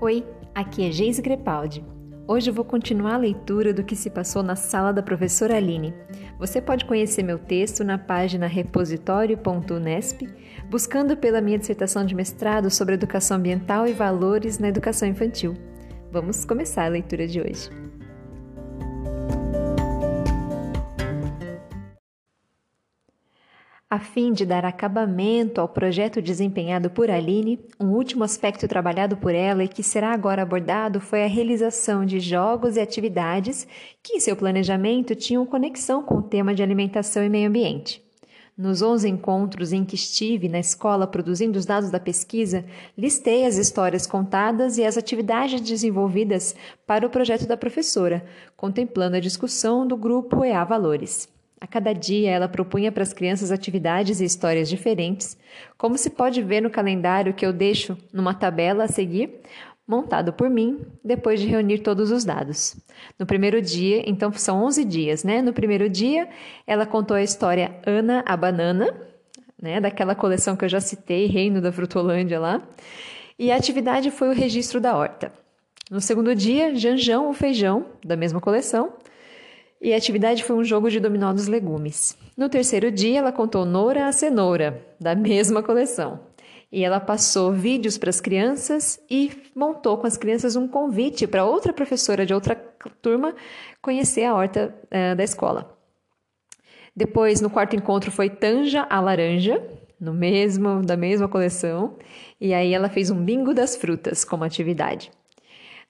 Oi, aqui é Geise Grepaldi. Hoje eu vou continuar a leitura do que se passou na sala da professora Aline. Você pode conhecer meu texto na página repositório.unesp, buscando pela minha dissertação de mestrado sobre educação ambiental e valores na educação infantil. Vamos começar a leitura de hoje. A fim de dar acabamento ao projeto desempenhado por Aline, um último aspecto trabalhado por ela e que será agora abordado foi a realização de jogos e atividades que, em seu planejamento, tinham conexão com o tema de alimentação e meio ambiente. Nos 11 encontros em que estive na escola produzindo os dados da pesquisa, listei as histórias contadas e as atividades desenvolvidas para o projeto da professora, contemplando a discussão do grupo EA Valores. A cada dia ela propunha para as crianças atividades e histórias diferentes, como se pode ver no calendário que eu deixo numa tabela a seguir, montado por mim, depois de reunir todos os dados. No primeiro dia, então são 11 dias, né? No primeiro dia, ela contou a história Ana a Banana, né? Daquela coleção que eu já citei, Reino da Frutolândia lá. E a atividade foi o registro da horta. No segundo dia, Janjão o Feijão, da mesma coleção. E a atividade foi um jogo de dominó dos legumes. No terceiro dia, ela contou Nora a Cenoura, da mesma coleção. E ela passou vídeos para as crianças e montou com as crianças um convite para outra professora de outra turma conhecer a horta uh, da escola. Depois, no quarto encontro, foi Tanja a Laranja, no mesmo da mesma coleção, e aí ela fez um bingo das frutas como atividade.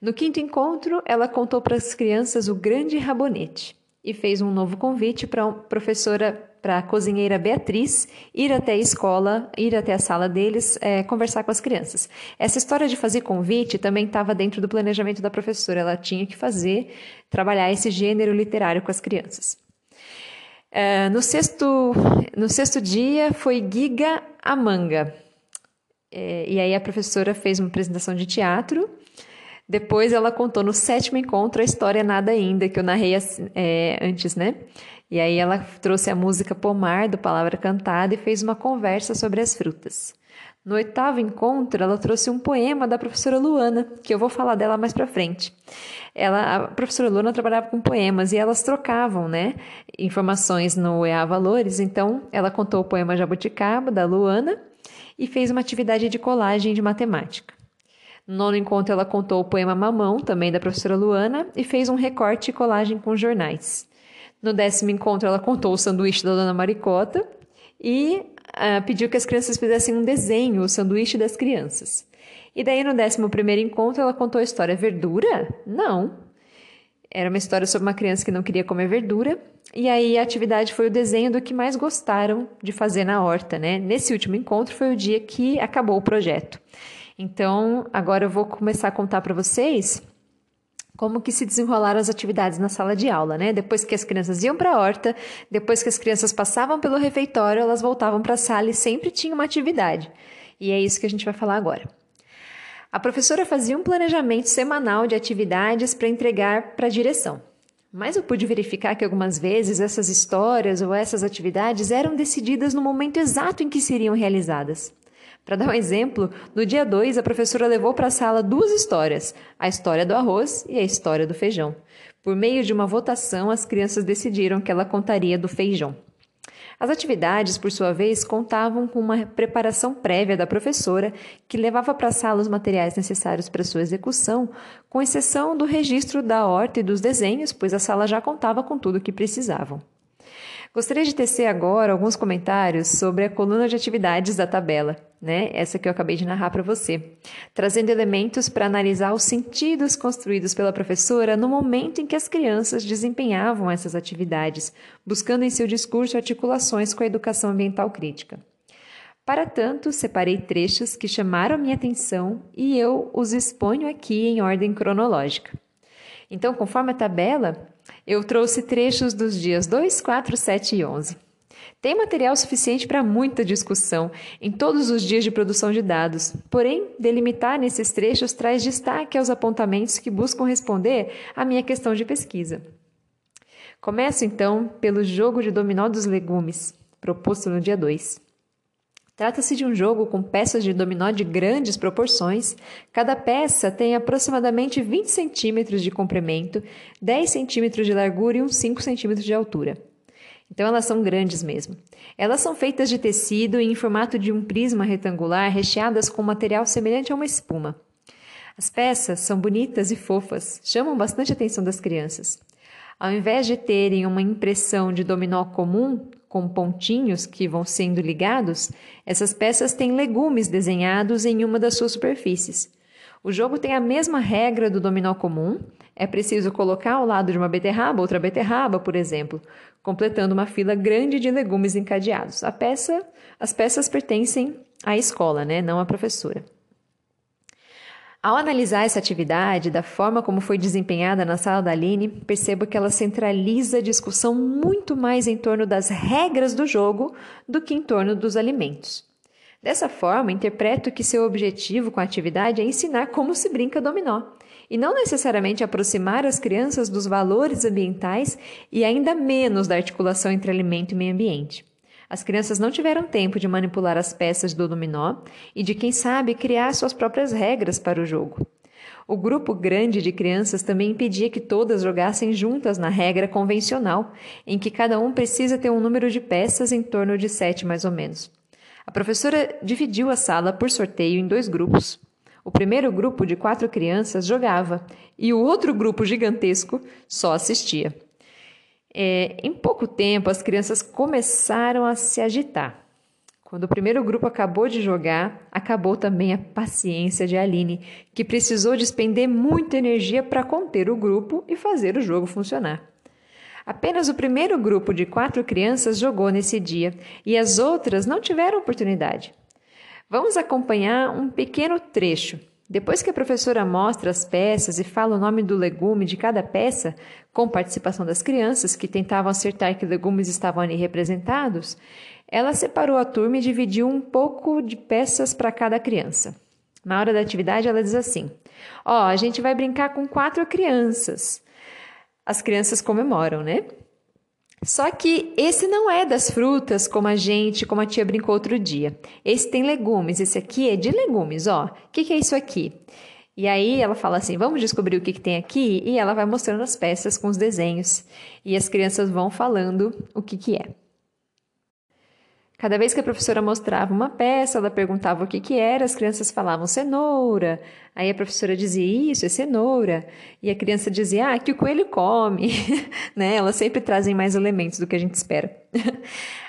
No quinto encontro, ela contou para as crianças o grande rabonete e fez um novo convite para a professora, para a cozinheira Beatriz, ir até a escola, ir até a sala deles, é, conversar com as crianças. Essa história de fazer convite também estava dentro do planejamento da professora, ela tinha que fazer, trabalhar esse gênero literário com as crianças. É, no, sexto, no sexto dia foi Giga a Manga. É, e aí a professora fez uma apresentação de teatro depois ela contou no sétimo encontro a história Nada Ainda, que eu narrei é, antes, né? E aí ela trouxe a música Pomar, do Palavra Cantada, e fez uma conversa sobre as frutas. No oitavo encontro, ela trouxe um poema da professora Luana, que eu vou falar dela mais para frente. Ela, a professora Luana trabalhava com poemas e elas trocavam, né, informações no EA Valores. Então, ela contou o poema Jabuticaba da Luana e fez uma atividade de colagem de matemática. No nono encontro, ela contou o poema Mamão, também da professora Luana, e fez um recorte e colagem com jornais. No décimo encontro, ela contou o sanduíche da Dona Maricota e uh, pediu que as crianças fizessem um desenho, o sanduíche das crianças. E daí, no décimo primeiro encontro, ela contou a história Verdura? Não. Era uma história sobre uma criança que não queria comer verdura. E aí a atividade foi o desenho do que mais gostaram de fazer na horta, né? Nesse último encontro foi o dia que acabou o projeto. Então, agora eu vou começar a contar para vocês como que se desenrolaram as atividades na sala de aula, né? Depois que as crianças iam para a horta, depois que as crianças passavam pelo refeitório, elas voltavam para a sala e sempre tinha uma atividade. E é isso que a gente vai falar agora. A professora fazia um planejamento semanal de atividades para entregar para a direção. Mas eu pude verificar que algumas vezes essas histórias ou essas atividades eram decididas no momento exato em que seriam realizadas. Para dar um exemplo, no dia 2, a professora levou para a sala duas histórias: a história do arroz e a história do feijão. Por meio de uma votação, as crianças decidiram que ela contaria do feijão. As atividades, por sua vez, contavam com uma preparação prévia da professora, que levava para a sala os materiais necessários para sua execução, com exceção do registro da horta e dos desenhos, pois a sala já contava com tudo o que precisavam. Gostaria de tecer agora alguns comentários sobre a coluna de atividades da tabela, né? Essa que eu acabei de narrar para você, trazendo elementos para analisar os sentidos construídos pela professora no momento em que as crianças desempenhavam essas atividades, buscando em seu discurso articulações com a educação ambiental crítica. Para tanto, separei trechos que chamaram minha atenção e eu os exponho aqui em ordem cronológica. Então, conforme a tabela, eu trouxe trechos dos dias 2, 4, 7 e 11. Tem material suficiente para muita discussão em todos os dias de produção de dados, porém, delimitar nesses trechos traz destaque aos apontamentos que buscam responder à minha questão de pesquisa. Começo então pelo jogo de dominó dos legumes, proposto no dia 2. Trata-se de um jogo com peças de dominó de grandes proporções. Cada peça tem aproximadamente 20 centímetros de comprimento, 10 centímetros de largura e uns 5 centímetros de altura. Então elas são grandes mesmo. Elas são feitas de tecido em formato de um prisma retangular, recheadas com material semelhante a uma espuma. As peças são bonitas e fofas, chamam bastante a atenção das crianças. Ao invés de terem uma impressão de dominó comum, com pontinhos que vão sendo ligados, essas peças têm legumes desenhados em uma das suas superfícies. O jogo tem a mesma regra do dominó comum, é preciso colocar ao lado de uma beterraba outra beterraba, por exemplo, completando uma fila grande de legumes encadeados. A peça, as peças pertencem à escola, né, não à professora. Ao analisar essa atividade, da forma como foi desempenhada na sala da Aline, percebo que ela centraliza a discussão muito mais em torno das regras do jogo do que em torno dos alimentos. Dessa forma, interpreto que seu objetivo com a atividade é ensinar como se brinca dominó, e não necessariamente aproximar as crianças dos valores ambientais e ainda menos da articulação entre alimento e meio ambiente. As crianças não tiveram tempo de manipular as peças do dominó e de, quem sabe, criar suas próprias regras para o jogo. O grupo grande de crianças também impedia que todas jogassem juntas na regra convencional, em que cada um precisa ter um número de peças em torno de sete mais ou menos. A professora dividiu a sala por sorteio em dois grupos. O primeiro grupo de quatro crianças jogava e o outro grupo gigantesco só assistia. É, em pouco tempo, as crianças começaram a se agitar. Quando o primeiro grupo acabou de jogar, acabou também a paciência de Aline, que precisou despender muita energia para conter o grupo e fazer o jogo funcionar. Apenas o primeiro grupo de quatro crianças jogou nesse dia e as outras não tiveram oportunidade. Vamos acompanhar um pequeno trecho depois que a professora mostra as peças e fala o nome do legume de cada peça, com participação das crianças que tentavam acertar que legumes estavam ali representados, ela separou a turma e dividiu um pouco de peças para cada criança. Na hora da atividade, ela diz assim: Ó, oh, a gente vai brincar com quatro crianças. As crianças comemoram, né? Só que esse não é das frutas, como a gente, como a tia brincou outro dia. Esse tem legumes, esse aqui é de legumes, ó. O que, que é isso aqui? E aí ela fala assim: vamos descobrir o que, que tem aqui? E ela vai mostrando as peças com os desenhos. E as crianças vão falando o que, que é. Cada vez que a professora mostrava uma peça, ela perguntava o que, que era, as crianças falavam cenoura. Aí a professora dizia, isso, é cenoura. E a criança dizia, ah, que o coelho come. né? Elas sempre trazem mais elementos do que a gente espera.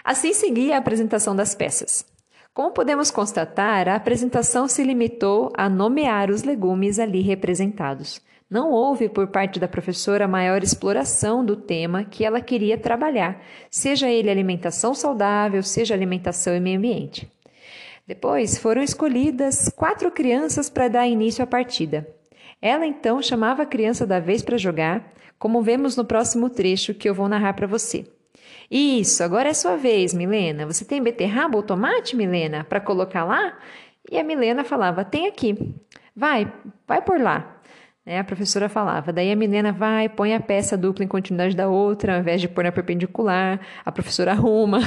assim seguia a apresentação das peças. Como podemos constatar, a apresentação se limitou a nomear os legumes ali representados. Não houve por parte da professora maior exploração do tema que ela queria trabalhar, seja ele alimentação saudável, seja alimentação e meio ambiente. Depois foram escolhidas quatro crianças para dar início à partida. Ela então chamava a criança da vez para jogar, como vemos no próximo trecho que eu vou narrar para você. Isso, agora é sua vez, Milena. Você tem beterraba ou tomate, Milena, para colocar lá? E a Milena falava: Tem aqui. Vai, vai por lá. Né? A professora falava. Daí a Milena vai, põe a peça dupla em continuidade da outra, ao invés de pôr na perpendicular. A professora arruma.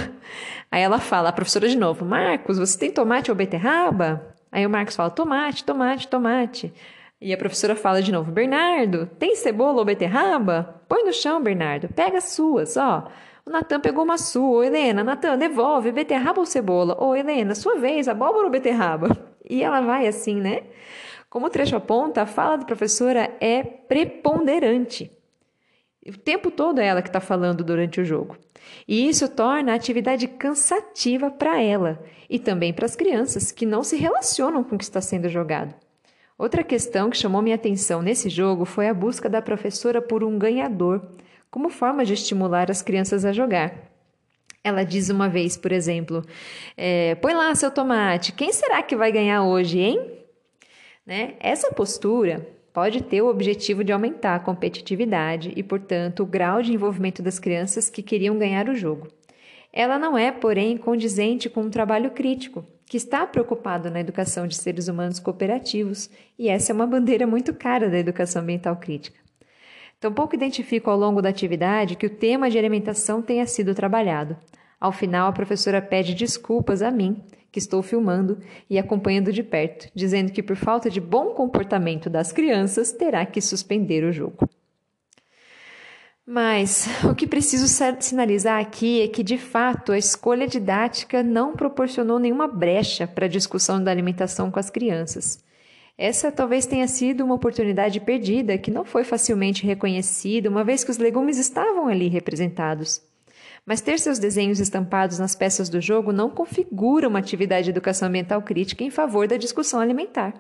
Aí ela fala, a professora de novo: Marcos, você tem tomate ou beterraba? Aí o Marcos fala: tomate, tomate, tomate. E a professora fala de novo: Bernardo, tem cebola ou beterraba? Põe no chão, Bernardo. Pega as suas, ó. O Natan pegou uma sua. Helena, Natan, devolve beterraba ou cebola? Ô, Helena, sua vez, abóbora ou beterraba? E ela vai assim, né? Como o trecho aponta, a fala da professora é preponderante. O tempo todo é ela que está falando durante o jogo. E isso torna a atividade cansativa para ela e também para as crianças que não se relacionam com o que está sendo jogado. Outra questão que chamou minha atenção nesse jogo foi a busca da professora por um ganhador, como forma de estimular as crianças a jogar. Ela diz uma vez, por exemplo: é, Põe lá seu tomate, quem será que vai ganhar hoje, hein? Né? Essa postura pode ter o objetivo de aumentar a competitividade e, portanto, o grau de envolvimento das crianças que queriam ganhar o jogo. Ela não é, porém, condizente com um trabalho crítico, que está preocupado na educação de seres humanos cooperativos, e essa é uma bandeira muito cara da educação ambiental crítica. Tampouco identifico ao longo da atividade que o tema de alimentação tenha sido trabalhado. Ao final, a professora pede desculpas a mim que estou filmando e acompanhando de perto, dizendo que por falta de bom comportamento das crianças terá que suspender o jogo. Mas o que preciso sinalizar aqui é que, de fato, a escolha didática não proporcionou nenhuma brecha para a discussão da alimentação com as crianças. Essa talvez tenha sido uma oportunidade perdida que não foi facilmente reconhecida, uma vez que os legumes estavam ali representados. Mas ter seus desenhos estampados nas peças do jogo não configura uma atividade de educação ambiental crítica em favor da discussão alimentar.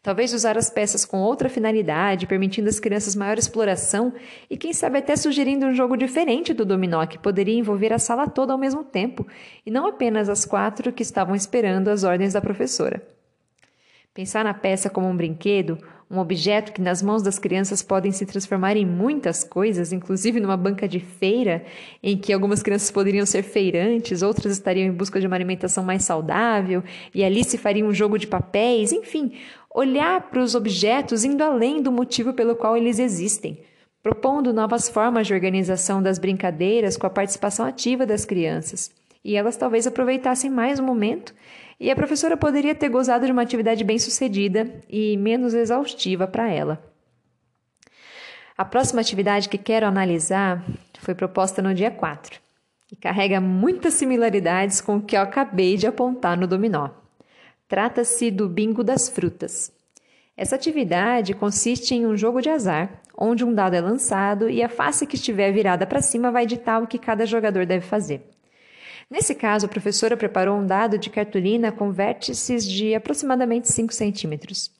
Talvez usar as peças com outra finalidade, permitindo às crianças maior exploração e, quem sabe, até sugerindo um jogo diferente do dominó, que poderia envolver a sala toda ao mesmo tempo, e não apenas as quatro que estavam esperando as ordens da professora. Pensar na peça como um brinquedo, um objeto que nas mãos das crianças podem se transformar em muitas coisas, inclusive numa banca de feira, em que algumas crianças poderiam ser feirantes, outras estariam em busca de uma alimentação mais saudável, e ali se faria um jogo de papéis, enfim, olhar para os objetos indo além do motivo pelo qual eles existem, propondo novas formas de organização das brincadeiras com a participação ativa das crianças. E elas talvez aproveitassem mais o momento e a professora poderia ter gozado de uma atividade bem sucedida e menos exaustiva para ela. A próxima atividade que quero analisar foi proposta no dia 4 e carrega muitas similaridades com o que eu acabei de apontar no dominó. Trata-se do bingo das frutas. Essa atividade consiste em um jogo de azar, onde um dado é lançado e a face que estiver virada para cima vai ditar o que cada jogador deve fazer. Nesse caso, a professora preparou um dado de cartolina com vértices de aproximadamente 5 centímetros.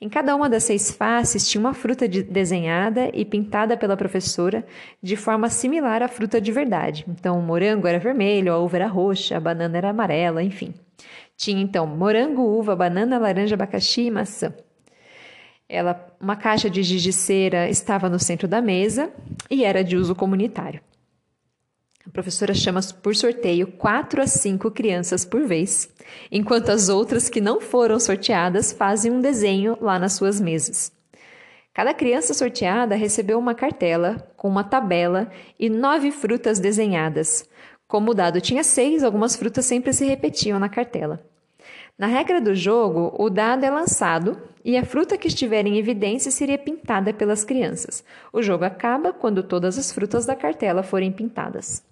Em cada uma das seis faces tinha uma fruta de desenhada e pintada pela professora de forma similar à fruta de verdade. Então, o morango era vermelho, a uva era roxa, a banana era amarela, enfim. Tinha então morango, uva, banana, laranja, abacaxi e maçã. Ela, uma caixa de giz de cera estava no centro da mesa e era de uso comunitário. A professora chama por sorteio quatro a cinco crianças por vez, enquanto as outras que não foram sorteadas fazem um desenho lá nas suas mesas. Cada criança sorteada recebeu uma cartela com uma tabela e nove frutas desenhadas. Como o dado tinha seis, algumas frutas sempre se repetiam na cartela. Na regra do jogo, o dado é lançado e a fruta que estiver em evidência seria pintada pelas crianças. O jogo acaba quando todas as frutas da cartela forem pintadas.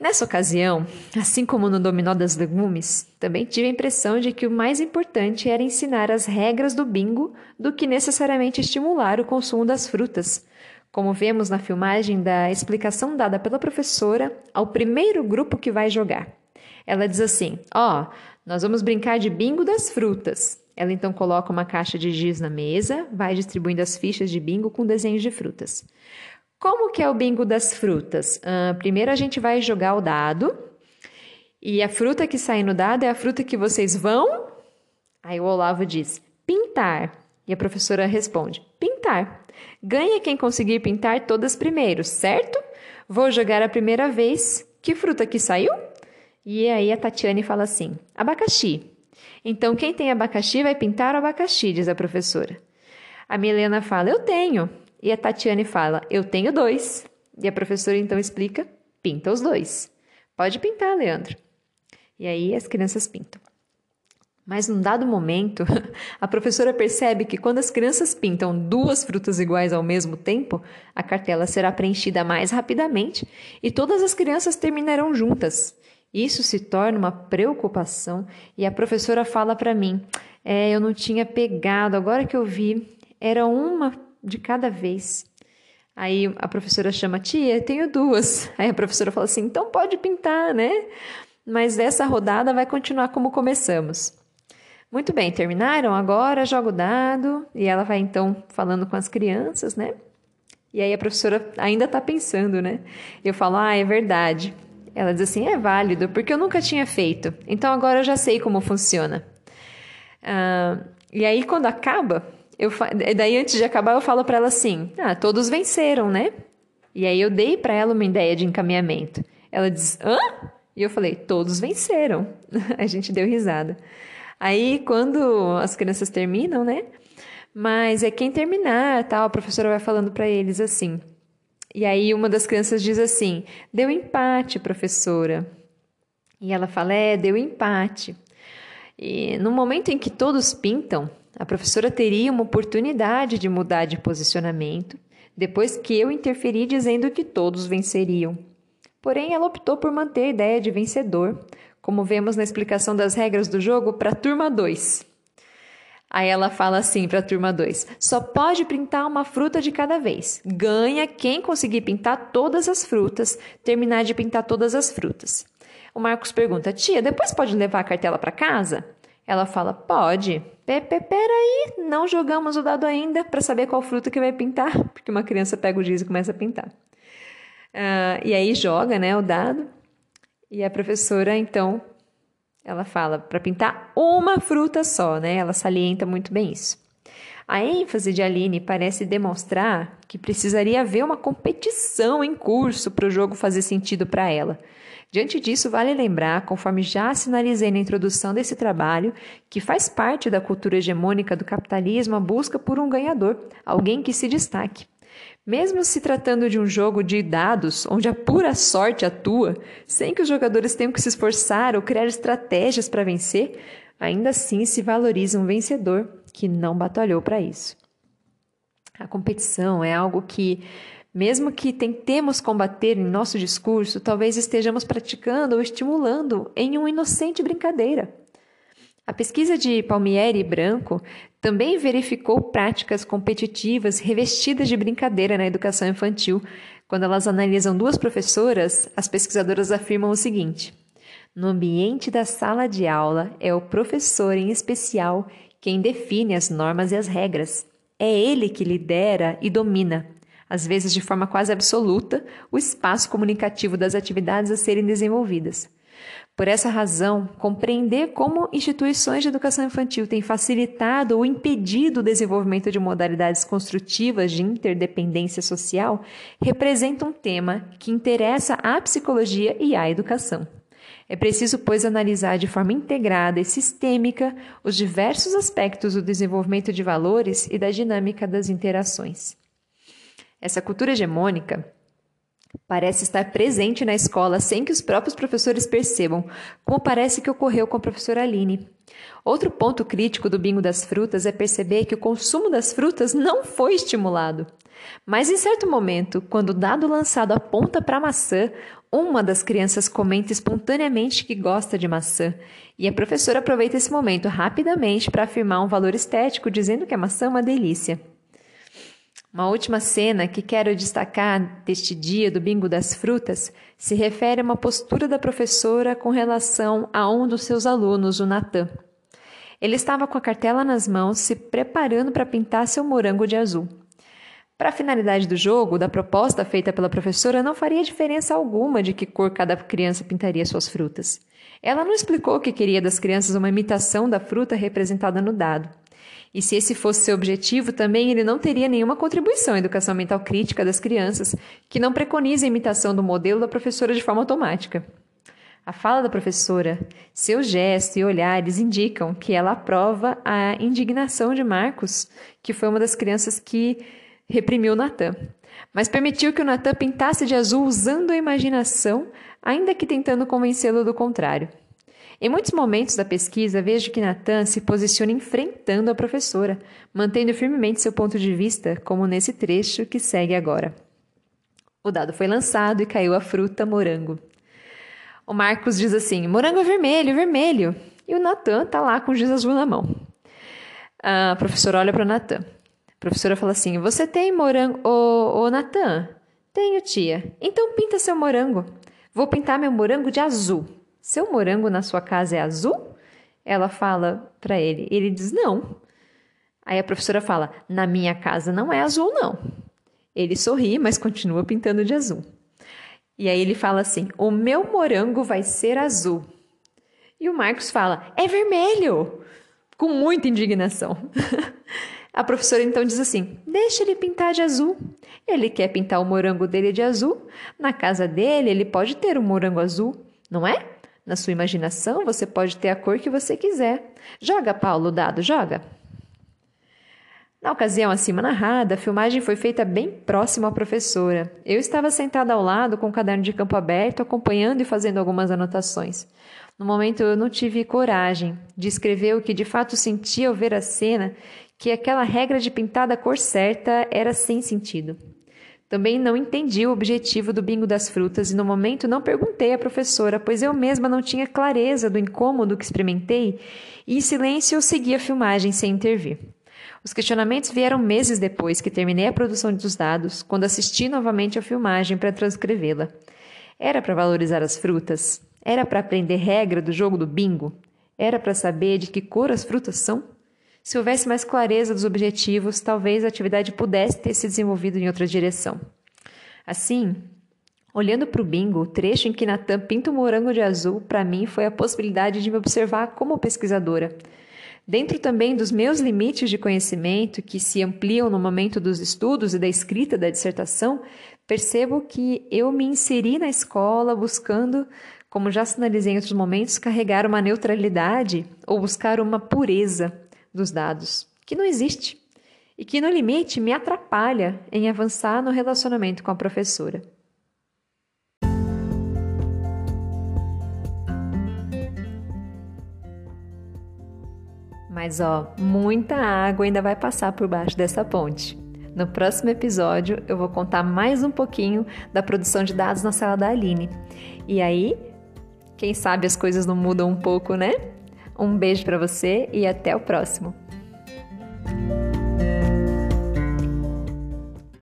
Nessa ocasião, assim como no dominó das legumes, também tive a impressão de que o mais importante era ensinar as regras do bingo do que necessariamente estimular o consumo das frutas, como vemos na filmagem da explicação dada pela professora ao primeiro grupo que vai jogar. Ela diz assim: Ó, oh, nós vamos brincar de bingo das frutas. Ela então coloca uma caixa de giz na mesa, vai distribuindo as fichas de bingo com desenhos de frutas. Como que é o bingo das frutas? Uh, primeiro a gente vai jogar o dado e a fruta que sai no dado é a fruta que vocês vão. Aí o Olavo diz: pintar. E a professora responde: pintar. Ganha quem conseguir pintar todas primeiro, certo? Vou jogar a primeira vez. Que fruta que saiu? E aí a Tatiane fala assim: abacaxi. Então quem tem abacaxi vai pintar o abacaxi, diz a professora. A Milena fala: eu tenho. E a Tatiane fala: Eu tenho dois. E a professora então explica: Pinta os dois. Pode pintar, Leandro. E aí as crianças pintam. Mas num dado momento, a professora percebe que quando as crianças pintam duas frutas iguais ao mesmo tempo, a cartela será preenchida mais rapidamente e todas as crianças terminarão juntas. Isso se torna uma preocupação e a professora fala para mim: é, eu não tinha pegado, agora que eu vi, era uma de cada vez. Aí a professora chama, tia, tenho duas. Aí a professora fala assim, então pode pintar, né? Mas essa rodada vai continuar como começamos. Muito bem, terminaram? Agora joga o dado. E ela vai então falando com as crianças, né? E aí a professora ainda está pensando, né? Eu falo, ah, é verdade. Ela diz assim, é válido, porque eu nunca tinha feito. Então agora eu já sei como funciona. Ah, e aí quando acaba, eu, daí, antes de acabar, eu falo para ela assim: Ah, todos venceram, né? E aí eu dei para ela uma ideia de encaminhamento. Ela diz: Hã? E eu falei: Todos venceram. a gente deu risada. Aí, quando as crianças terminam, né? Mas é quem terminar, tal, a professora vai falando para eles assim. E aí uma das crianças diz assim: Deu empate, professora. E ela fala: é, deu empate. E no momento em que todos pintam, a professora teria uma oportunidade de mudar de posicionamento, depois que eu interferi dizendo que todos venceriam. Porém, ela optou por manter a ideia de vencedor, como vemos na explicação das regras do jogo para a turma 2. Aí ela fala assim para a turma 2: só pode pintar uma fruta de cada vez. Ganha quem conseguir pintar todas as frutas, terminar de pintar todas as frutas. O Marcos pergunta: tia, depois pode levar a cartela para casa? Ela fala: pode. Peraí, não jogamos o dado ainda para saber qual fruta que vai pintar, porque uma criança pega o giz e começa a pintar. Uh, e aí joga né, o dado, e a professora então ela fala para pintar uma fruta só, né? Ela salienta muito bem isso. A ênfase de Aline parece demonstrar que precisaria haver uma competição em curso para o jogo fazer sentido para ela. Diante disso, vale lembrar, conforme já sinalizei na introdução desse trabalho, que faz parte da cultura hegemônica do capitalismo a busca por um ganhador, alguém que se destaque. Mesmo se tratando de um jogo de dados, onde a pura sorte atua, sem que os jogadores tenham que se esforçar ou criar estratégias para vencer, ainda assim se valoriza um vencedor que não batalhou para isso. A competição é algo que mesmo que tentemos combater em nosso discurso, talvez estejamos praticando ou estimulando em uma inocente brincadeira. A pesquisa de Palmieri e Branco também verificou práticas competitivas revestidas de brincadeira na educação infantil. Quando elas analisam duas professoras, as pesquisadoras afirmam o seguinte: no ambiente da sala de aula, é o professor em especial quem define as normas e as regras. É ele que lidera e domina às vezes de forma quase absoluta, o espaço comunicativo das atividades a serem desenvolvidas. Por essa razão, compreender como instituições de educação infantil têm facilitado ou impedido o desenvolvimento de modalidades construtivas de interdependência social representa um tema que interessa à psicologia e à educação. É preciso, pois, analisar de forma integrada e sistêmica os diversos aspectos do desenvolvimento de valores e da dinâmica das interações. Essa cultura hegemônica parece estar presente na escola sem que os próprios professores percebam, como parece que ocorreu com a professora Aline. Outro ponto crítico do bingo das frutas é perceber que o consumo das frutas não foi estimulado. Mas em certo momento, quando o dado lançado aponta para a maçã, uma das crianças comenta espontaneamente que gosta de maçã, e a professora aproveita esse momento rapidamente para afirmar um valor estético, dizendo que a maçã é uma delícia. Uma última cena que quero destacar deste dia do Bingo das Frutas se refere a uma postura da professora com relação a um dos seus alunos, o Natan. Ele estava com a cartela nas mãos, se preparando para pintar seu morango de azul. Para a finalidade do jogo, da proposta feita pela professora, não faria diferença alguma de que cor cada criança pintaria suas frutas. Ela não explicou que queria das crianças uma imitação da fruta representada no dado. E se esse fosse seu objetivo, também ele não teria nenhuma contribuição à educação mental crítica das crianças, que não preconiza a imitação do modelo da professora de forma automática. A fala da professora, seu gesto e olhares indicam que ela aprova a indignação de Marcos, que foi uma das crianças que reprimiu Natan, mas permitiu que o Natan pintasse de azul usando a imaginação, ainda que tentando convencê-lo do contrário. Em muitos momentos da pesquisa, vejo que Natan se posiciona enfrentando a professora, mantendo firmemente seu ponto de vista, como nesse trecho que segue agora. O dado foi lançado e caiu a fruta morango. O Marcos diz assim: morango é vermelho, vermelho. E o Natan está lá com o giz azul na mão. A professora olha para Natan. A professora fala assim: Você tem morango. Ô, ô Natan? Tenho, tia. Então pinta seu morango. Vou pintar meu morango de azul. Seu morango na sua casa é azul? Ela fala para ele. Ele diz: Não. Aí a professora fala: Na minha casa não é azul, não. Ele sorri, mas continua pintando de azul. E aí ele fala assim: O meu morango vai ser azul. E o Marcos fala: É vermelho! Com muita indignação. a professora então diz assim: Deixa ele pintar de azul. Ele quer pintar o morango dele de azul. Na casa dele, ele pode ter um morango azul, não é? Na sua imaginação, você pode ter a cor que você quiser. Joga, Paulo, dado, joga. Na ocasião acima narrada, a filmagem foi feita bem próximo à professora. Eu estava sentada ao lado com o caderno de campo aberto, acompanhando e fazendo algumas anotações. No momento eu não tive coragem de escrever o que de fato sentia ao ver a cena, que aquela regra de pintar da cor certa era sem sentido. Também não entendi o objetivo do bingo das frutas e no momento não perguntei à professora, pois eu mesma não tinha clareza do incômodo que experimentei e em silêncio eu segui a filmagem sem intervir. Os questionamentos vieram meses depois que terminei a produção dos dados, quando assisti novamente a filmagem para transcrevê-la. Era para valorizar as frutas? Era para aprender regra do jogo do bingo? Era para saber de que cor as frutas são? Se houvesse mais clareza dos objetivos, talvez a atividade pudesse ter se desenvolvido em outra direção. Assim, olhando para o bingo, o trecho em que Natan pinta o morango de azul, para mim foi a possibilidade de me observar como pesquisadora. Dentro também dos meus limites de conhecimento, que se ampliam no momento dos estudos e da escrita da dissertação, percebo que eu me inseri na escola buscando como já sinalizei em outros momentos, carregar uma neutralidade ou buscar uma pureza dos dados, que não existe e que, no limite, me atrapalha em avançar no relacionamento com a professora. Mas ó, muita água ainda vai passar por baixo dessa ponte. No próximo episódio eu vou contar mais um pouquinho da produção de dados na sala da Aline. E aí quem sabe as coisas não mudam um pouco, né? Um beijo para você e até o próximo.